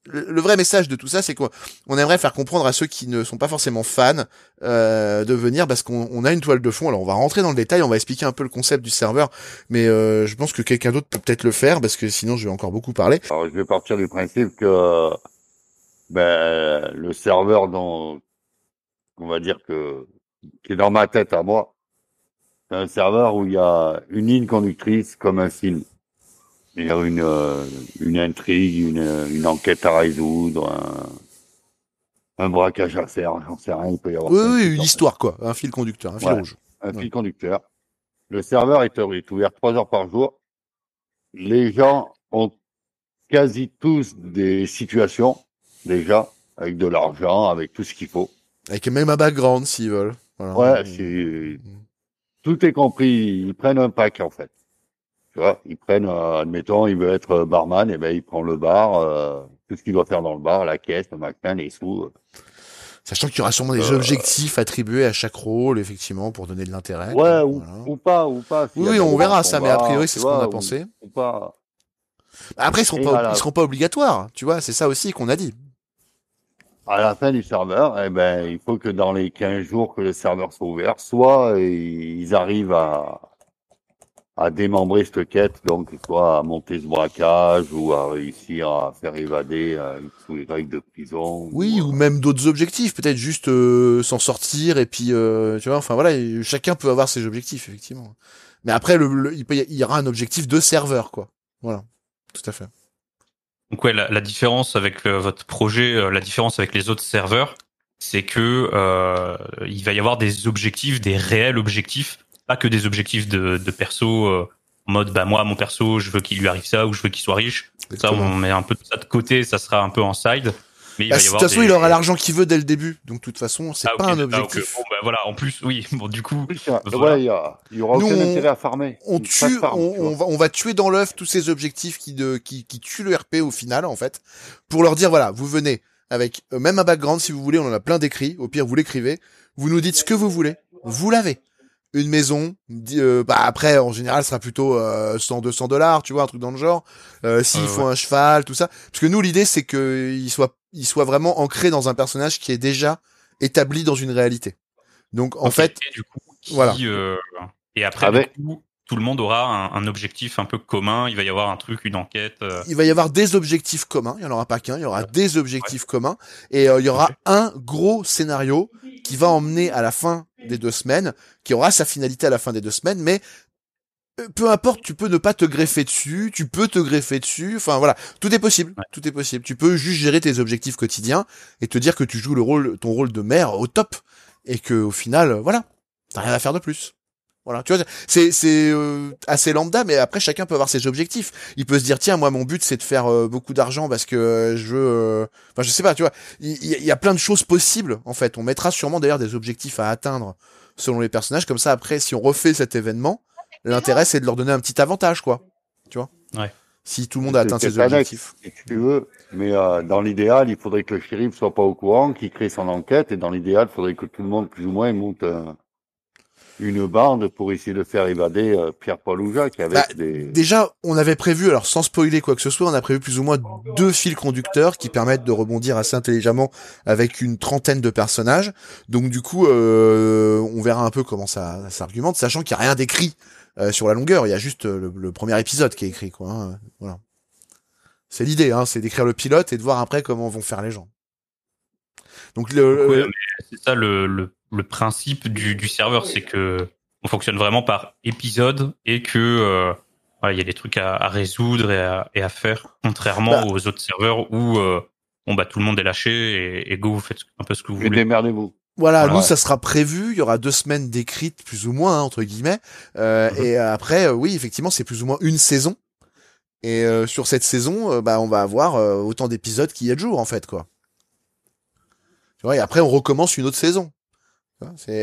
le vrai message de tout ça, c'est qu'on on aimerait faire comprendre à ceux qui ne sont pas forcément fans euh, de venir parce qu'on on a une toile de fond. Alors, on va rentrer dans le détail, on va expliquer un peu le concept du serveur, mais euh, je pense que quelqu'un d'autre peut peut-être le faire parce que sinon, je vais encore beaucoup parler. Alors, je vais partir du principe que ben, le serveur dont on va dire que qui est dans ma tête à moi, c'est un serveur où il y a une ligne conductrice comme un film. Il y a une euh, une intrigue, une, une enquête à résoudre, un, un braquage à faire, j'en sais rien, il peut y avoir Oui, oui, une histoire quoi, un fil conducteur, un fil Ouais. rouge. un Ouais. fil conducteur. Le serveur est, est ouvert trois heures par jour. Les gens ont quasi tous des situations, déjà, avec de l'argent, avec tout ce qu'il faut. Avec même un background s'ils veulent. Voilà. Ouais, c'est, tout est compris. Ils prennent un pack, en fait. Tu vois, ils prennent, euh, admettons, il veut être barman, et ben, il prend le bar, euh, tout ce qu'il doit faire dans le bar, la caisse, le machin, les sous. euh. Sachant qu'il y aura sûrement des Euh, objectifs attribués à chaque rôle, effectivement, pour donner de l'intérêt. Ouais, ou, Voilà. ou pas, ou pas. Oui, on verra ça, mais a priori, c'est ce qu'on a ou- pensé. Ou pas. Après, ils seront Et pas, voilà. ils seront pas obligatoires, tu vois, c'est ça aussi qu'on a dit. À la fin du serveur, eh ben, il faut que dans les 15 jours que le serveur soit ouvert, soit ils arrivent à, à démembrer cette quête, donc soit à monter ce braquage ou à réussir à faire évader euh, sous les règles de prison. Oui, ou, ou même d'autres objectifs, peut-être juste euh, s'en sortir et puis, euh, tu vois, enfin voilà, chacun peut avoir ses objectifs, effectivement. Mais après, le, le- il, peut il y aura un objectif de serveur, quoi. Voilà, tout à fait. Donc ouais, la, la différence avec euh, votre projet, euh, la différence avec les autres serveurs, c'est que euh, il va y avoir des objectifs, des réels objectifs, pas que des objectifs de, de perso euh, en mode bah moi mon perso je veux qu'il lui arrive ça ou je veux qu'il soit riche. Ça on met un peu ça de côté, ça sera un peu en side. Mais il Bah, va y de toute façon, des- il aura l'argent qu'il veut dès le début, donc de toute façon, c'est Ah, pas un ah, objectif. Bon, bah, voilà, en plus oui, bon du coup Oui, ça- Voilà. ouais, il y, a- il y aura Nous, aucun on- intérêt à farmer. on tue, farm, on, va, on va tuer dans l'œuf tous ces objectifs qui, de, qui, qui tuent le RP au final, en fait, pour leur dire, voilà, vous venez avec euh, même un background si vous voulez, on en a plein d'écrits, au pire vous l'écrivez, vous nous dites ce que vous voulez, vous l'avez. Une maison. euh, bah après, en général, ce sera plutôt euh, 100, 200 dollars, tu vois, un truc dans le genre. Euh, S'il Ouais, faut un cheval, tout ça. Parce que nous, l'idée, c'est que il soit, il soit vraiment ancré dans un personnage qui est déjà établi dans une réalité. Donc, en fait, et du coup, qui, voilà. euh, et après, Avec- du coup, tout le monde aura un, un objectif un peu commun. Il va y avoir un truc, une enquête. euh, il va y avoir des objectifs communs. Il y en aura pas qu'un. Il y aura des objectifs communs. Et euh, il y aura un gros scénario qui va emmener à la fin des deux semaines, qui aura sa finalité à la fin des deux semaines, mais euh, peu importe, tu peux ne pas te greffer dessus, tu peux te greffer dessus, enfin voilà, tout est possible, Ouais. tout est possible. Tu peux juste gérer tes objectifs quotidiens et te dire que tu joues le rôle, ton rôle de mère au top et que au final, euh, voilà, t'as rien à faire de plus. Voilà, tu vois, c'est c'est euh, assez lambda, mais après chacun peut avoir ses objectifs. Il peut se dire tiens, moi mon but c'est de faire euh, beaucoup d'argent parce que euh, je veux, euh, enfin je sais pas, tu vois, il y, a- il y a plein de choses possibles en fait. On mettra sûrement d'ailleurs des objectifs à atteindre selon les personnages, comme ça après si on refait cet événement, l'intérêt c'est de leur donner un petit avantage quoi, tu vois? Ouais. Si tout le monde a atteint ses objectifs. si tu veux. Mais euh, dans l'idéal, il faudrait que le shérif soit pas au courant, qu'il crée son enquête. Et dans l'idéal, il faudrait que tout le monde, plus ou moins, monte euh, une bande pour essayer de faire évader euh, Pierre-Paul ou Jacques avec Bah, des... Déjà, on avait prévu, alors sans spoiler quoi que ce soit, on a prévu plus ou moins deux fils conducteurs qui permettent de rebondir assez intelligemment avec une trentaine de personnages. Donc du coup, euh, on verra un peu comment ça, ça s'argumente, sachant qu'il n'y a rien d'écrit euh, sur la longueur. Il y a juste euh, le, le premier épisode qui est écrit, quoi. hein. Voilà. C'est l'idée, hein, c'est d'écrire le pilote et de voir après comment vont faire les gens. Donc le, mais c'est ça le, le, le principe du, du serveur, c'est que on fonctionne vraiment par épisode et que euh, voilà, il y a des trucs à, à résoudre et à, et à faire, contrairement Bah. aux autres serveurs où euh, bon bah tout le monde est lâché et, et go vous faites un peu ce que vous Mais voulez. démerdez-vous. Voilà, Voilà. nous ça sera prévu. Il y aura deux semaines d'écrites plus ou moins hein, entre guillemets. Euh, Mhm. Et après, euh, oui, effectivement, c'est plus ou moins une saison. Et euh, sur cette saison, euh, bah, on va avoir euh, autant d'épisodes qu'il y a de jours en fait, quoi. Tu vois, et après, on recommence une autre saison.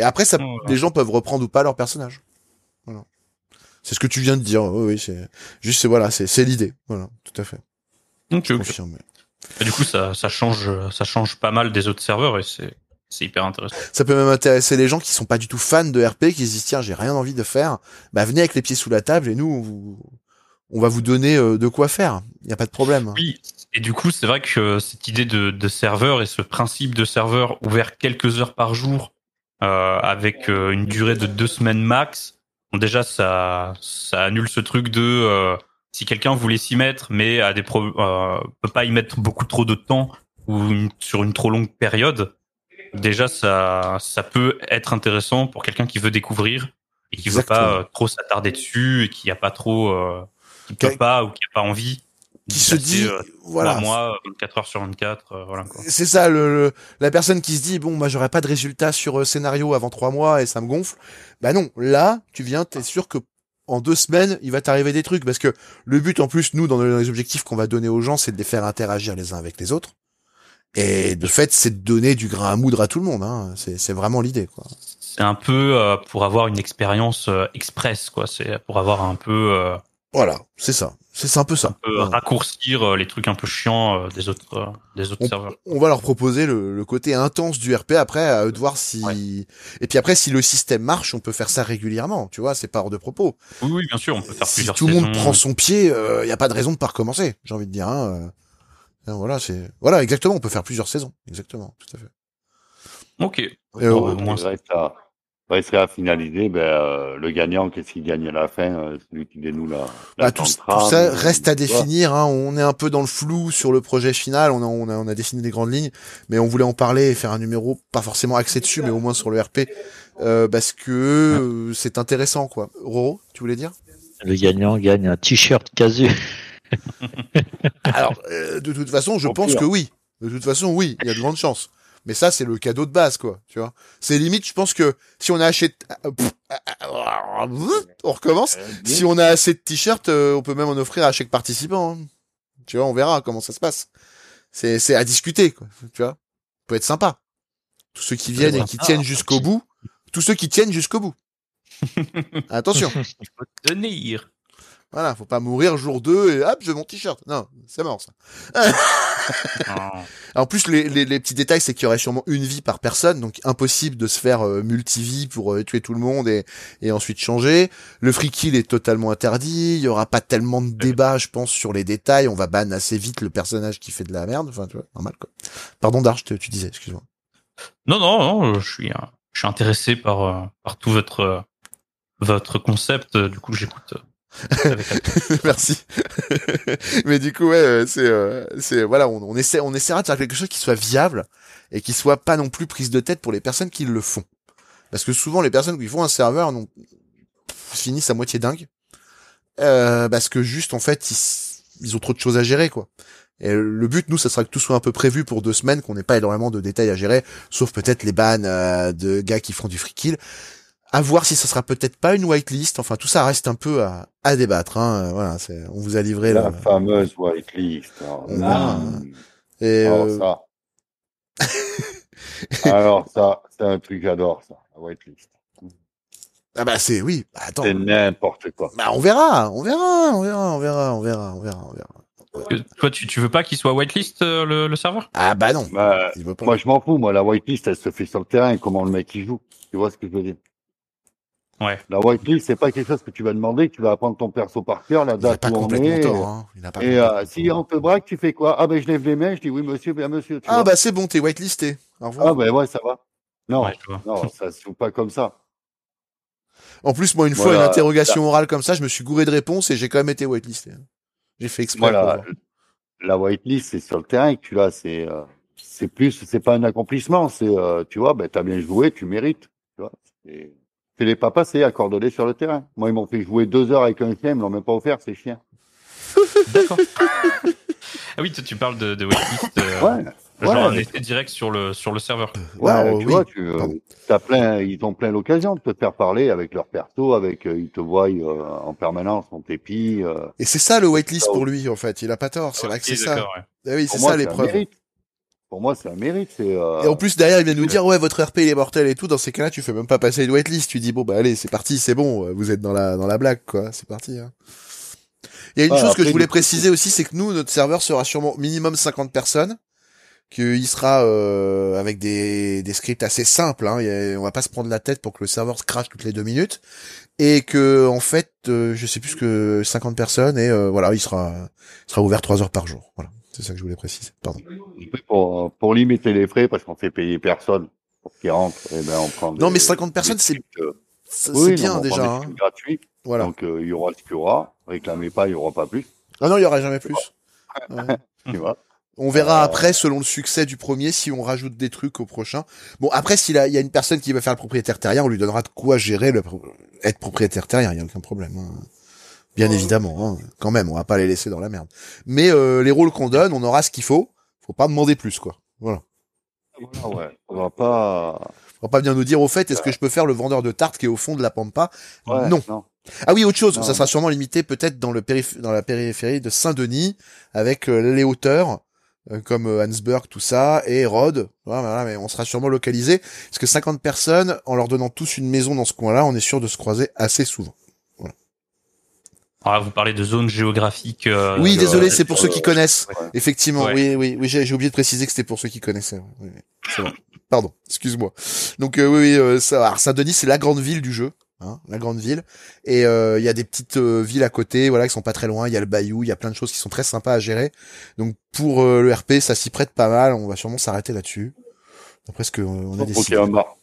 Après, ça, les gens peuvent reprendre ou pas leur personnage. Voilà. C'est ce que tu viens de dire. Oui, oui, c'est juste, c'est voilà, c'est c'est l'idée. Voilà, tout à fait. Donc, ok. Confirmé. Et du coup ça, ça change ça change pas mal des autres serveurs et c'est c'est hyper intéressant. Ça peut même intéresser les gens qui sont pas du tout fans de RP, qui se disent tiens j'ai rien envie de faire, bah venez avec les pieds sous la table et nous on, vous- on va vous donner euh, de quoi faire. Il y a pas de problème. Oui, et du coup, c'est vrai que cette idée de, de serveur et ce principe de serveur ouvert quelques heures par jour avec euh, une durée de deux semaines max, bon, déjà ça ça annule ce truc de euh, si quelqu'un voulait s'y mettre mais a des pro euh, peut pas y mettre beaucoup trop de temps ou une- sur une trop longue période. Déjà, ça ça peut être intéressant pour quelqu'un qui veut découvrir et qui veut Exactement. pas euh, trop s'attarder dessus et qui a pas trop euh, qui peut pas ou qui a pas envie Qui se dit euh, voilà. mois, 24 heures sur 24, euh, voilà. C'est ça, le, le- la personne qui se dit bon, moi j'aurai pas de résultat sur euh, scénario avant trois mois et ça me gonfle. Bah non, là, tu viens, t'es sûr que en deux semaines, il va t'arriver des trucs parce que le but en plus, nous, dans les objectifs qu'on va donner aux gens, c'est de les faire interagir les uns avec les autres. Et de fait, c'est de donner du grain à moudre à tout le monde. Hein. C'est c'est vraiment l'idée, quoi. C'est un peu euh, pour avoir une expérience euh, express quoi. C'est pour avoir un peu, euh, Voilà, c'est ça. C'est un peu ça. euh, Voilà. raccourcir euh, les trucs un peu chiants euh, des autres euh, des autres serveurs. on va leur proposer le, le côté intense du RP après à eux de voir si et puis après si le système marche on peut faire ça régulièrement tu vois c'est pas hors de propos Oui, oui, bien sûr, on peut faire si plusieurs tout le monde prend son pied il y a pas de raison de pas recommencer j'ai envie de dire hein, euh. voilà c'est voilà exactement on peut faire plusieurs saisons exactement tout à fait Ok. Bon, euh, au moins, il, reste à, il resterait à finaliser ben, euh, le gagnant, qu'est-ce qu'il gagne à la fin, euh, celui qui dénoue la, la bah, tout, ça euh, reste à définir hein. on est un peu dans le flou sur le projet final on a, on a on a défini des grandes lignes mais on voulait en parler et faire un numéro pas forcément axé dessus mais au moins sur le RP euh, parce que euh, c'est intéressant quoi Roro tu voulais dire? Le gagnant gagne un t-shirt casu. Alors, euh, de toute façon, je pense pire. que oui. De toute façon, oui, il y a de grandes chances. Mais ça, c'est le cadeau de base, quoi. Tu vois. C'est limite, je pense que si on a acheté, euh, on recommence. Si on a assez de t-shirts, euh, on peut même en offrir à chaque participant. hein. Tu vois, on verra comment ça se passe. C'est, c'est à discuter, quoi. Tu vois. Ça peut être sympa. Tous ceux qui viennent et qui Ah, tiennent jusqu'au bout. Tous ceux qui tiennent jusqu'au bout. Attention. tenir. Voilà, faut pas mourir jour 2 et hop, je veux mon t-shirt. Non, c'est mort ça. En plus, les, les, les petits détails, c'est qu'il y aurait sûrement une vie par personne, donc impossible de se faire euh, multivie pour euh, tuer tout le monde et, et ensuite changer. Le free kill est totalement interdit. Il y aura pas tellement de débat, je pense, sur les détails. On va ban assez vite le personnage qui fait de la merde. Enfin, tu vois, normal quoi. Pardon, Darge, tu tu disais, excuse-moi. Non, non, non, je suis, euh, je suis intéressé par, euh, par tout votre, euh, votre concept. euh, Du coup, j'écoute. Merci. Mais du coup, ouais, euh, c'est, euh, c'est, voilà, on, essaie, on essaiera de faire quelque chose qui soit viable et qui soit pas non plus prise de tête pour les personnes qui le font. Parce que souvent, les personnes qui font un serveur non, finissent à moitié dingue. Euh, parce que juste, en fait, ils, ont trop de choses à gérer, quoi. Et le but, nous, ça sera que tout soit un peu prévu pour deux semaines, qu'on n'ait pas énormément de détails à gérer, sauf peut-être les bans euh, de gars qui font du free kill. À voir si ça sera peut-être pas une whitelist. Enfin, tout ça reste un peu à, à débattre. Hein. Euh, Voilà, c'est, on vous a livré La là. fameuse whitelist. Alors, On là, Et alors euh, ça. alors ça, c'est un truc que j'adore, ça, la whitelist. ah bah c'est oui. Bah, attends. C'est n'importe quoi. Bah on verra, on verra, on verra, on verra, on verra, on verra, on verra. Que- Toi, tu, tu veux pas qu'il soit whitelist euh, le, le serveur? Ah bah non. Bah, Il veut pas. moi, je m'en fous. Moi, la whitelist, elle se fait sur le terrain. Comment le mec il joue. Tu vois ce que je veux dire? Ouais. La whitelist, c'est pas quelque chose que tu vas demander. que Tu vas apprendre ton perso par cœur, la il a date pas où on est. tort. Hein. Il a pas Et euh, si on te braque, tu fais quoi? Ah ben je lève les mains, je dis oui monsieur, bien monsieur. Tu Ah vois bah c'est bon, t'es whitelisté. Au revoir. ah ben ouais, ça va. Non, Ouais, non, ça se joue pas comme ça. En plus, moi une fois une interrogation orale comme ça, je me suis gouré de réponses et j'ai quand même été whitelisté. J'ai fait exprès. Voilà, la whitelist, c'est sur le terrain que tu l'as. C'est euh, c'est plus, c'est pas un accomplissement. C'est euh, tu vois, ben t'as bien joué, tu mérites. Tu vois. C'est les papas, c'est accordonné sur le terrain. Moi, ils m'ont fait jouer deux heures avec un chien, ils me l'ont même pas offert, c'est chien. D'accord. ah oui, toi, tu parles de, de whitelist. euh, Ouais. Genre ouais, un essai direct sur le, sur le serveur. Ouais, Alors, tu oui. vois, tu, euh, Pardon. t'as plein, ils ont plein l'occasion de te faire parler avec leur perso, avec, euh, ils te voient euh, en permanence, on t'épie. Euh, Et c'est ça le whitelist Ça, pour lui en fait. Il a pas tort. C'est vrai que c'est ça. Eh oui, c'est ça l'épreuve. Pour moi, c'est un mérite. C'est, euh, Et en plus derrière il vient nous dire ouais votre RP il est mortel et tout. Dans ces cas-là tu fais même pas passer une whitelist. Tu dis bon bah allez c'est parti c'est bon vous êtes dans la dans la blague quoi c'est parti. Hein. Il y a une chose que je voulais préciser aussi c'est que nous notre serveur sera sûrement minimum 50 personnes. Qu'il sera euh, avec des, des scripts assez simples. Hein. A- on va pas se prendre la tête pour que le serveur se crache toutes les deux minutes. Et que en fait euh, je sais plus que 50 personnes et euh, voilà il sera il sera ouvert 3 heures par jour. Voilà c'est ça que je voulais préciser. Pardon. pour, pour limiter les frais, parce qu'on fait payer personne pour qu'ils rentrent, eh ben, on prend Non des- mais 50 personnes c'est euh, oui, bien non, on prend déjà. Hein. gratuits. Voilà. Donc, euh, il y aura ce qu'il y aura. Réclamez pas, il y aura pas plus. Ah non, il y aura jamais plus. Ouais. Tu vois. On verra Euh, après, selon le succès du premier, si on rajoute des trucs au prochain. Bon, après, s'il y a une personne qui va faire le propriétaire terrien, on lui donnera de quoi gérer le être propriétaire terrien. Il y a aucun problème. hein. Bien évidemment, hein. quand même, on va pas les laisser dans la merde. Mais euh, les rôles qu'on donne, on aura ce qu'il faut. Faut pas demander plus, quoi. Voilà. Voilà, ouais. On va pas. On va pas venir nous dire au fait, est-ce que je peux faire le vendeur de tarte qui est au fond de la pampa? Ouais, Non. non. Ah oui, autre chose, Non. ça sera sûrement limité peut-être dans le périph- dans la périphérie de Saint-Denis avec euh, les hauteurs euh, comme Hansberg tout ça et Rhodes. Voilà, voilà, mais on sera sûrement localisé parce que 50 personnes en leur donnant tous une maison dans ce coin-là, on est sûr de se croiser assez souvent. Ah, vous parlez de zone géographique. euh, oui, euh, désolé, c'est pour euh, ceux qui connaissent. ouais. Effectivement, Ouais. oui, oui, oui, j'ai j'ai oublié de préciser que c'était pour ceux qui connaissaient. oui, oui, bon. Pardon, excuse-moi. Donc euh, oui, oui, euh, ça, alors, Saint-Denis, c'est la grande ville du jeu, hein, la grande ville. Et euh, il y a des petites euh, villes à côté, voilà, qui sont pas très loin. Il y a le Bayou, il y a plein de choses qui sont très sympas à gérer. Donc pour euh, le RP, ça s'y prête pas mal. On va sûrement s'arrêter là-dessus. D'après ce que euh, on a décidé. ait un bar.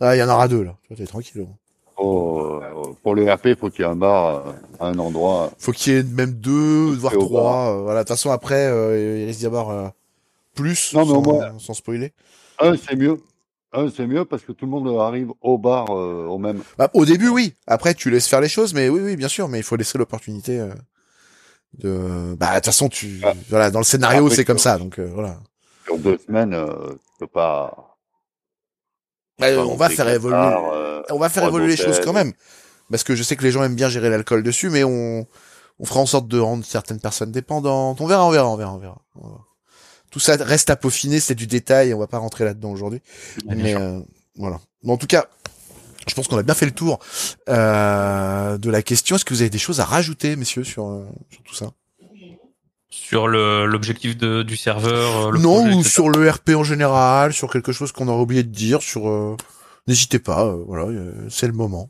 Ah, il y en aura deux là. Tu vois, t'es tranquille. hein. Euh, pour le RP, faut qu'il y ait un bar euh, à un endroit. Faut qu'il y ait même deux, voire trois. euh, voilà. De toute façon, après, euh, il risque d'y avoir plus, Non, mais sans, moins- sans spoiler. Un, c'est mieux. Un, c'est mieux parce que tout le monde arrive au bar euh, au même. Bah, au début, oui. Après, tu laisses faire les choses, mais oui, oui, bien sûr. Mais il faut laisser l'opportunité euh, de. Bah, de toute façon, tu. Ah. Voilà, dans le scénario, Après, c'est comme ça. Donc euh, voilà. Sur deux semaines, euh, tu peux pas. Bah, on va faire évoluer. On va faire évoluer les choses quand même, parce que je sais que les gens aiment bien gérer l'alcool dessus, mais on on fera en sorte de rendre certaines personnes dépendantes. On verra, on verra, on verra, on verra. On verra. Tout ça reste à peaufiner, c'est du détail. On va pas rentrer là-dedans aujourd'hui. Ah, mais euh, voilà. Mais en tout cas, Je pense qu'on a bien fait le tour euh, de la question. Est-ce que vous avez des choses à rajouter, messieurs, sur, euh, sur tout ça? Sur le- l'objectif du serveur, euh, le Non, projet, ou sur le RP en général, sur quelque chose qu'on aurait oublié de dire, sur... euh, N'hésitez pas, euh, voilà, euh, c'est le moment.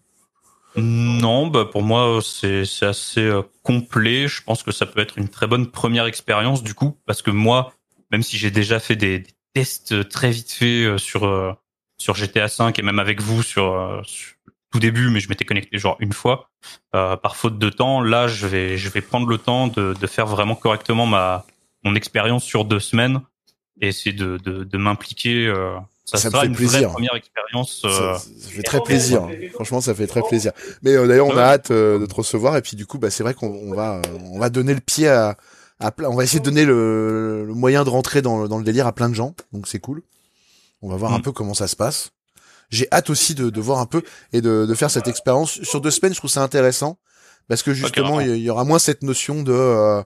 Non, bah pour moi c'est assez euh, complet. Je pense que ça peut être une très bonne première expérience du coup, parce que moi, même si j'ai déjà fait des, tests très vite fait euh, sur euh, sur GTA 5 et même avec vous sur, euh, tout début, mais je m'étais connecté genre une fois euh, par faute de temps. Là, je vais je vais prendre le temps de, de faire vraiment correctement ma mon expérience sur deux semaines et essayer de de, m'impliquer. euh, ça, Ça me fait une plaisir. vraie première expérience. Ça, euh, ça fait très plaisir. Franchement, ça fait très plaisir. Mais euh, d'ailleurs, on a hâte euh, de te recevoir. Et puis du coup, bah, c'est vrai qu'on on va, on va donner le pied à, on va essayer de donner le, le moyen de rentrer dans, le- dans le délire à plein de gens. Donc c'est cool. On va voir un Mm. peu comment ça se passe. J'ai hâte aussi de, de voir un peu et de, de faire cette expérience sur deux semaines. Je trouve ça intéressant parce que justement, il carrément. y, il y aura moins cette notion de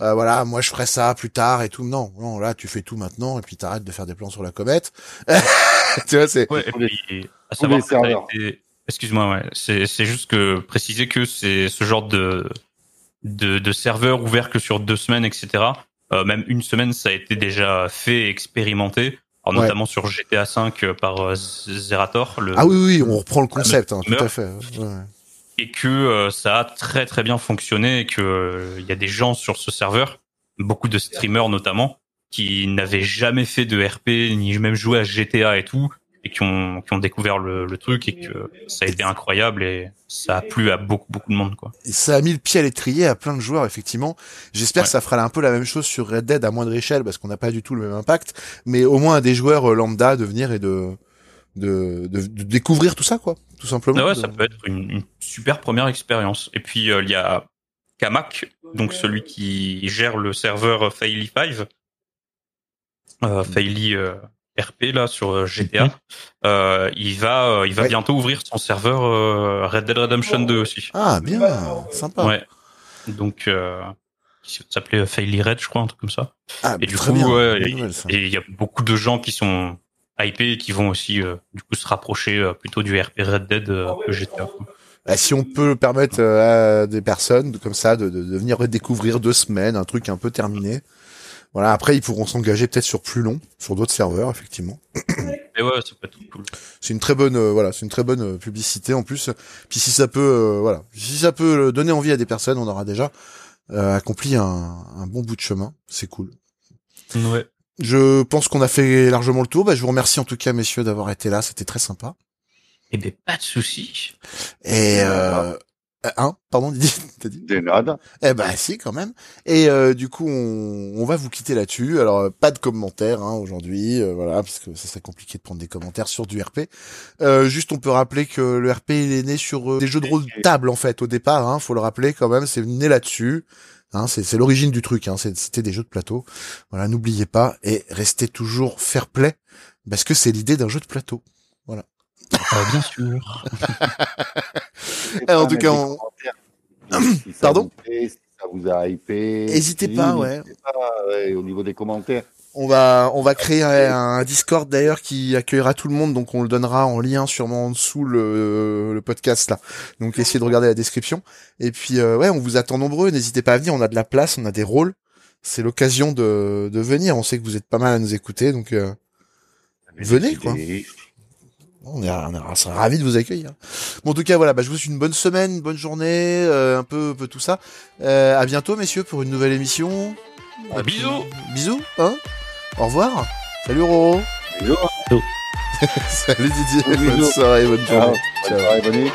euh, voilà, moi je ferai ça plus tard et tout. Non, non, là tu fais tout maintenant et puis t'arrêtes de faire des plans sur la comète. tu vois, c'est Ouais, et Tous les- puis, à savoir été- Excuse-moi, ouais. C'est, c'est juste que préciser que c'est ce genre de, de, de serveur ouvert que sur deux semaines, etc. Euh, même une semaine, ça a été déjà fait et expérimenté. Alors, Ouais. notamment sur GTA 5 par euh, Zerator. Le, Ah oui, oui, on reprend le concept, hein, tout à fait. Ouais. Et que euh, ça a très très bien fonctionné et que euh, il y a des gens sur ce serveur, beaucoup de streamers notamment, qui n'avaient jamais fait de RP ni même joué à GTA et tout, et qui ont qui ont découvert le, le truc et que ça a été incroyable et ça a plu à beaucoup beaucoup de monde quoi. Et ça a mis le pied à l'étrier à plein de joueurs, effectivement. J'espère Ouais. que ça fera un peu la même chose sur Red Dead à moindre échelle, parce qu'on n'a pas du tout le même impact, mais au moins à des joueurs euh, lambda de venir et de, de, de, de découvrir tout ça, quoi, tout simplement. Ah ouais, De- ça peut être une, une super première expérience. Et puis euh, il y a Kamak, donc celui qui gère le serveur Faily 5, euh, Faily euh, RP là sur euh, GTA. Euh, il va, euh, il va Ouais. bientôt ouvrir son serveur euh, Red Dead Redemption 2 aussi. Ah, bien, sympa. Ouais. Donc euh, ça s'appelait Faily Red, je crois, un truc comme ça. Ah, Et du coup, ouais. Et il y a beaucoup de gens qui sont hypés qui vont aussi euh, du coup se rapprocher euh, plutôt du RP Red Dead euh, que GTA. quoi. Ah, si on peut permettre euh, à des personnes comme ça de, de, de venir redécouvrir deux semaines, un truc un peu terminé. Voilà, après ils pourront s'engager peut-être sur plus long, sur d'autres serveurs, effectivement. Et ouais, ça peut être cool. C'est une très bonne, euh, voilà, c'est une très bonne publicité en plus. Puis si ça peut, euh, voilà, si ça peut donner envie à des personnes, on aura déjà euh, accompli un, un bon bout de chemin. C'est cool. Ouais. Je pense qu'on a fait largement le tour. Bah, je vous remercie en tout cas, messieurs, d'avoir été là. C'était très sympa. Eh ben pas de souci. Et euh, hein, pardon, Didier, t'as dit? Des nodes. Eh ben si, quand même. Et euh, du coup, on, on va vous quitter là-dessus. Alors, euh, pas de commentaires hein, aujourd'hui, euh, voilà, parce que ça serait compliqué de prendre des commentaires sur du RP. Euh, juste, on peut rappeler que le RP il est né sur euh, des jeux de rôle de table en fait au départ. Hein, faut le rappeler quand même, c'est né là-dessus. Hein, c'est l'origine du truc. Hein, c'est- c'était des jeux de plateau. Voilà, n'oubliez pas et restez toujours fair play parce que c'est l'idée d'un jeu de plateau. Euh, bien sûr. En tout cas, on- Si ça Pardon vous plaît, si ça vous a hypé. Hésitez si, pas, ouais. n'hésitez pas, ouais, Au niveau des commentaires. On va, on va créer un, Discord d'ailleurs qui accueillera tout le monde, donc on le donnera en lien sûrement en dessous le, le podcast là. Donc essayez de regarder la description. Et puis euh, ouais, on vous attend nombreux. N'hésitez pas à venir. On a de la place, on a des rôles. C'est l'occasion de, de venir. On sait que vous êtes pas mal à nous écouter, donc euh, Venez, quoi. On est, on sera ravis de vous accueillir. Bon, en tout cas, voilà, bah, je vous souhaite une bonne semaine, une bonne journée, euh, un peu, un peu tout ça. Euh, à bientôt, messieurs, pour une nouvelle émission. Ah, puis, bisous. Bisous, hein. Au revoir. Salut Roro. Salut Didier. Bonne soirée, bonne Ciao. journée. Bonne soirée, bonne nuit.